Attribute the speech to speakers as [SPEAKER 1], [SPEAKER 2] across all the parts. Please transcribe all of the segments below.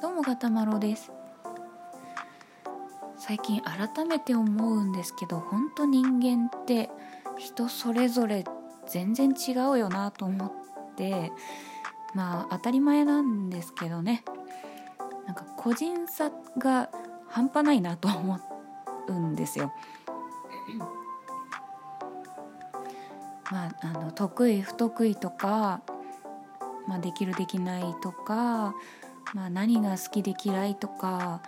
[SPEAKER 1] どうもガタマロです最近改めて思うんですけど本当人間って人それぞれ全然違うよなと思ってまあ当たり前なんですけどねなんか個人差が半端ないなと思うんですよ。まあ、あの得意不得意とか、まあ、できるできないとかまあ、何が好きで嫌いとか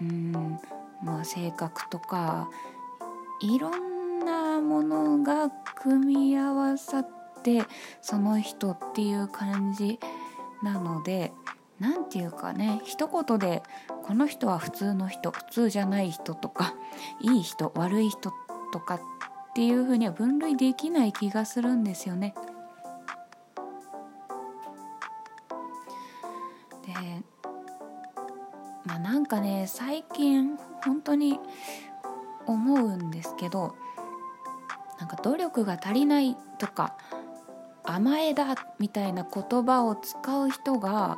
[SPEAKER 1] うんまあ性格とかいろんなものが組み合わさってその人っていう感じなので何て言うかね一言でこの人は普通の人普通じゃない人とかいい人悪い人とかっていうふうには分類できない気がするんですよね。最近本当に思うんですけどなんか努力が足りないとか甘えだみたいな言葉を使う人が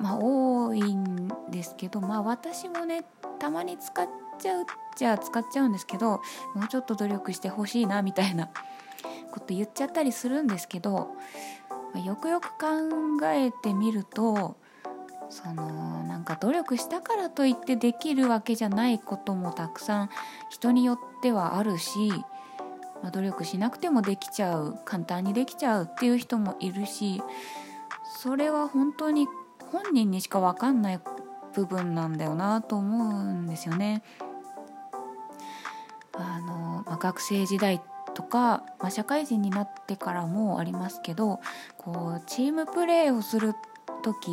[SPEAKER 1] まあ多いんですけどまあ私もねたまに使っちゃうじゃ使っちゃうんですけどもうちょっと努力してほしいなみたいなこと言っちゃったりするんですけどよくよく考えてみるとそのなんか努力したからといってできるわけじゃないこともたくさん人によってはあるし、まあ、努力しなくてもできちゃう簡単にできちゃうっていう人もいるしそれは本当に本人にしか分かんない部分なんだよなと思うんですよね。あのまあ、学生時代とか、まあ、社会人になってからもありますけどこうチームプレーをする時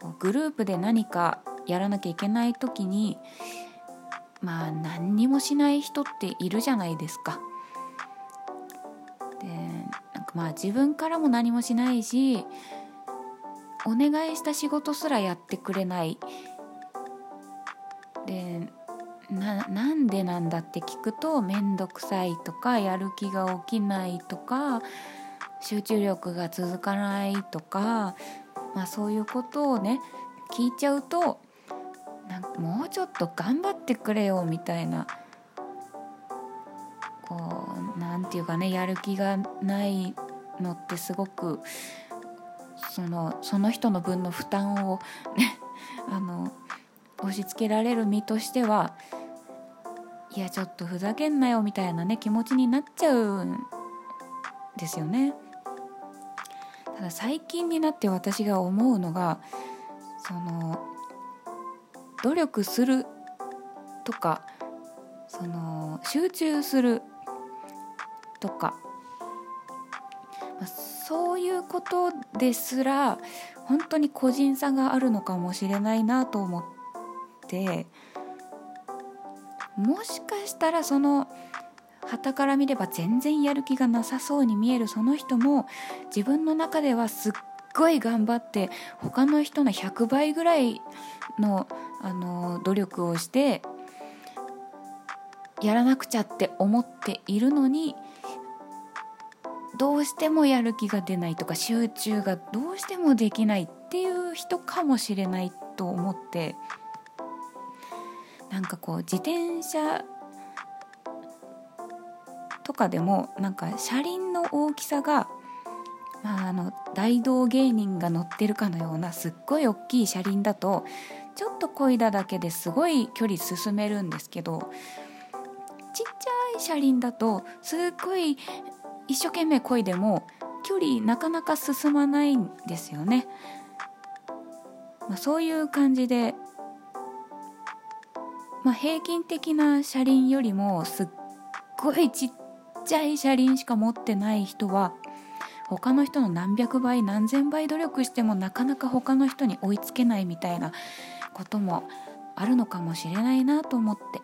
[SPEAKER 1] こうグループで何かやらなきゃいけない時にまあ何にもしない人っているじゃないですか。でなんかまあ自分からも何もしないしお願いした仕事すらやってくれないでなんでなんだって聞くと面倒くさいとかやる気が起きないとか集中力が続かないとかまあ、そういうことをね聞いちゃうとなんかもうちょっと頑張ってくれよみたいなこうなんていうかねやる気がないのってすごくそのその人の分の負担をね あの押し付けられる身としてはいやちょっとふざけんなよみたいなね気持ちになっちゃうんですよね。ただ最近になって私が思うのがその努力するとかその集中するとか、まあ、そういうことですら本当に個人差があるのかもしれないなと思ってもしかしたらその傍から見れば全然やる気がなさそうに見えるその人も自分の中ではすっごい頑張って他の人の100倍ぐらいのあの努力をしてやらなくちゃって思っているのにどうしてもやる気が出ないとか集中がどうしてもできないっていう人かもしれないと思ってなんかこう自転車とかでもなんか車輪の大きさが、まあ、あの大道芸人が乗ってるかのようなすっごい大きい車輪だとちょっと漕いだだけですごい距離進めるんですけどちっちゃい車輪だとすっごい一生懸命漕いでも距離なかなか進まないんですよね。まあ、そういう感じで、まあ、平均的な車輪よりもすっごいちっちゃい車輪しか持ってない人は他の人の何百倍何千倍努力してもなかなか他の人に追いつけないみたいなこともあるのかもしれないなと思って。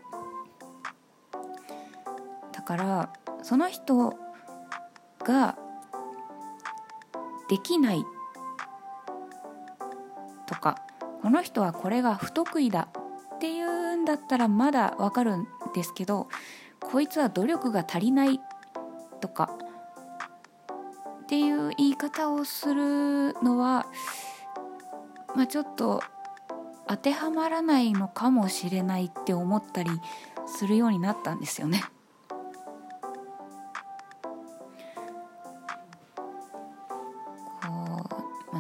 [SPEAKER 1] だからその人ができないとかこの人はこれが不得意だっていうんだったらまだわかるんですけどこいつは努力が足りないとかっていう言い方をするのは、まあ、ちょっと当てはまらないのかもしれないって思ったりするようになったんですよね。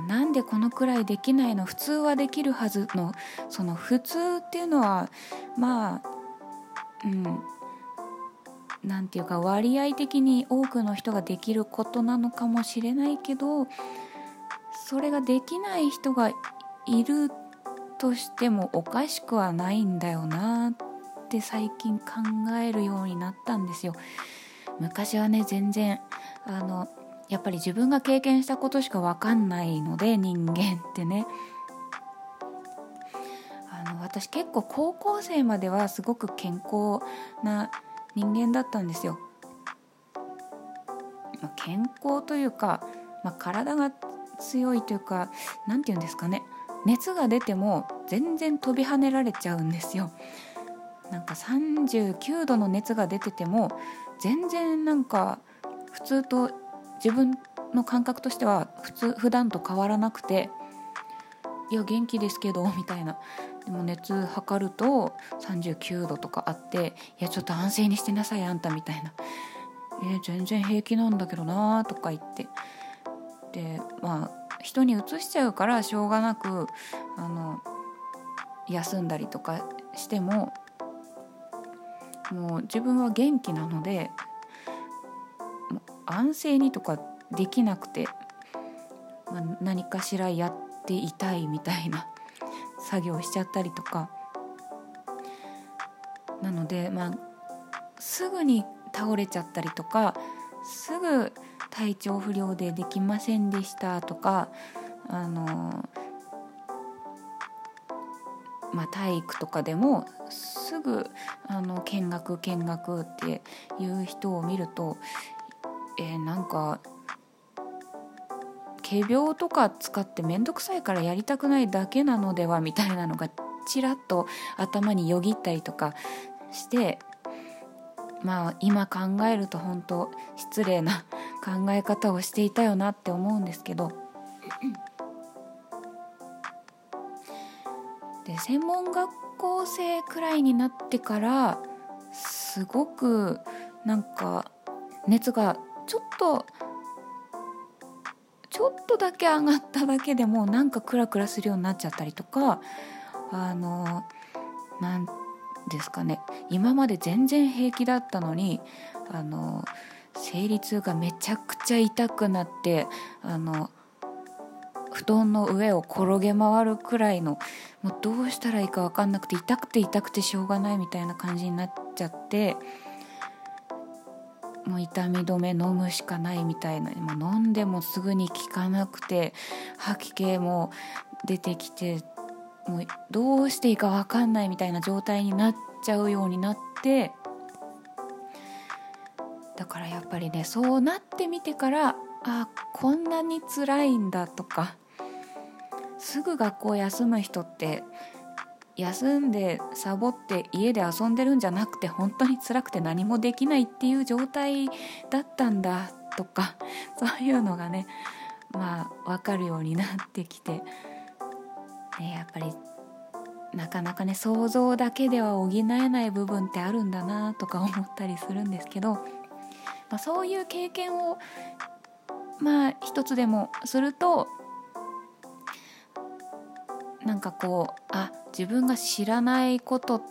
[SPEAKER 1] なんでこのくらいできないの？普通はできるはずのその普通っていうのはまあうんなんていうか割合的に多くの人ができることなのかもしれないけどそれができない人がいるとしてもおかしくはないんだよなって最近考えるようになったんですよ。昔はね全然あのやっぱり自分が経験したことしか分かんないので人間ってねあの私結構高校生まではすごく健康な人間だったんですよ。まあ、健康というか、まあ、体が強いというか何て言うんですかね熱が出ても全然飛び跳ねられちゃうんですよ。なんか39度の熱が出てても全然なんか普通と自分の感覚としては普通普段と変わらなくていや元気ですけど みたいな。でも熱測ると39度とかあっていやちょっと安静にしてなさいあんたみたいな。え全然平気なんだけどなとか言って。でまあ人にうつしちゃうからしょうがなくあの休んだりとかしてももう自分は元気なので安静にとかできなくて、まあ、何かしらやっていたいみたいな作業しちゃったりとか。なのでまあすぐに倒れちゃったりとかすぐ体調不良でできませんでしたとかあのまあ、体育とかでもすぐあの見学見学っていう人を見るとえー、なんか仮病とか使って面倒くさいからやりたくないだけなのではみたいなのがちらっと頭によぎったりとかしてまあ今考えると本当失礼な考え方をしていたよなって思うんですけど。で専門学校生くらいになってからすごくなんか熱がちょっとちょっとだけ上がっただけでもなんかクラクラするようになっちゃったりとかあのなんですかね。今まで全然平気だったのにあの生理痛がめちゃくちゃ痛くなってあの布団の上を転げ回るくらいのもうどうしたらいいか分かんなくて痛くて痛くてしょうがないみたいな感じになっちゃってもう痛み止め飲むしかないみたいな。もう飲んでもすぐに効かなくて吐き気も出てきてもうどうしていいか分かんないみたいな状態になっちゃうようになってだからやっぱりねそうなってみてからあこんなに辛いんだとかすぐ学校休む人って休んでサボって家で遊んでるんじゃなくて本当に辛くて何もできないっていう状態だったんだとか そういうのがねまあ分かるようになってきて、ね、やっぱりなかなかね想像だけでは補えない部分ってあるんだなとか思ったりするんですけど、まあ、そういう経験をまあ一つでもするとなんかこうあ自分が知らないことっ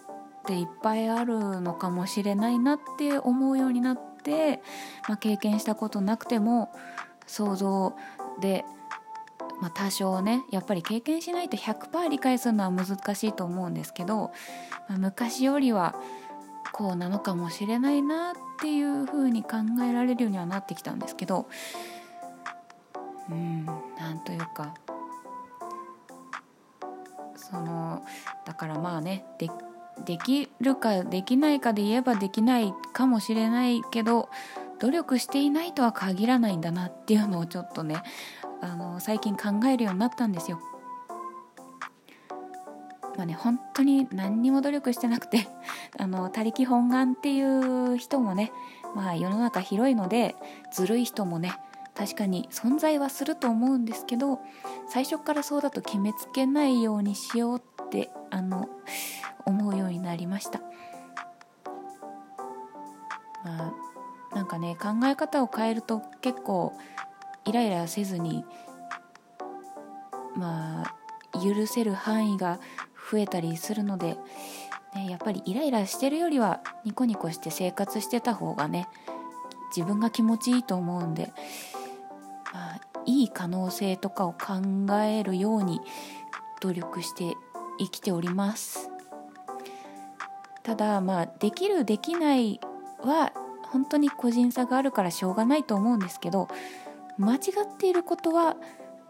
[SPEAKER 1] ていっぱいあるのかもしれないなって思うようになって、まあ、経験したことなくても想像で、まあ、多少ねやっぱり経験しないと100%理解するのは難しいと思うんですけど、まあ、昔よりはこうなのかもしれないなっていうふうに考えられるようにはなってきたんですけどうんなんというかそのだからまあねでできるかできないかで言えばできないかもしれないけど努力していないとは限らないんだなっていうのをちょっとねあの最近考えるようになったんですよ。まあね本当に何にも努力してなくて あの他力本願っていう人もねまあ世の中広いのでずるい人もね確かに存在はすると思うんですけど最初からそうだと決めつけないようにしようってあの思うようになりました。まあ、なんかね考え方を変えると結構イライラせずにまあ許せる範囲が増えたりするので、ね、やっぱりイライラしてるよりはニコニコして生活してた方がね自分が気持ちいいと思うんで、いい可能性とかを考えるように努力して生きております。ただまあできるできないは本当に個人差があるからしょうがないと思うんですけど間違っていることは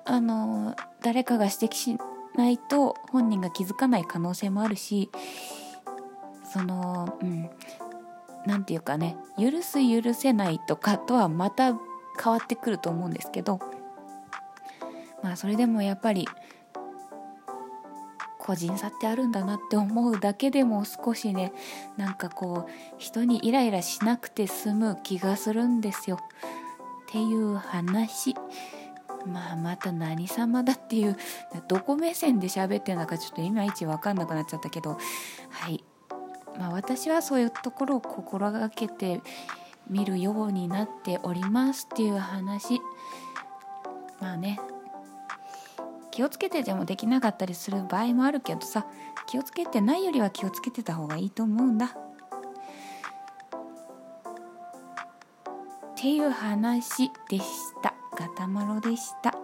[SPEAKER 1] あの誰かが指摘しないと本人が気づかない可能性もあるしそのうん何て言うかね許す許せないとかとはまた変わってくると思うんですけどまあそれでもやっぱり個人差ってあるんだなって思うだけでも少しねなんかこう人にイライラしなくて済む気がするんですよ。っていう話。まあまた何様だっていうどこ目線で喋ってるのかちょっといまいち分かんなくなっちゃったけど。はい。まあ私はそういうところを心がけて見るようになっておりますっていう話。まあね。気をつけてでもできなかったりする場合もあるけどさ気をつけてないよりは気をつけてた方がいいと思うんだ。っていう話でした。ガタマロでした。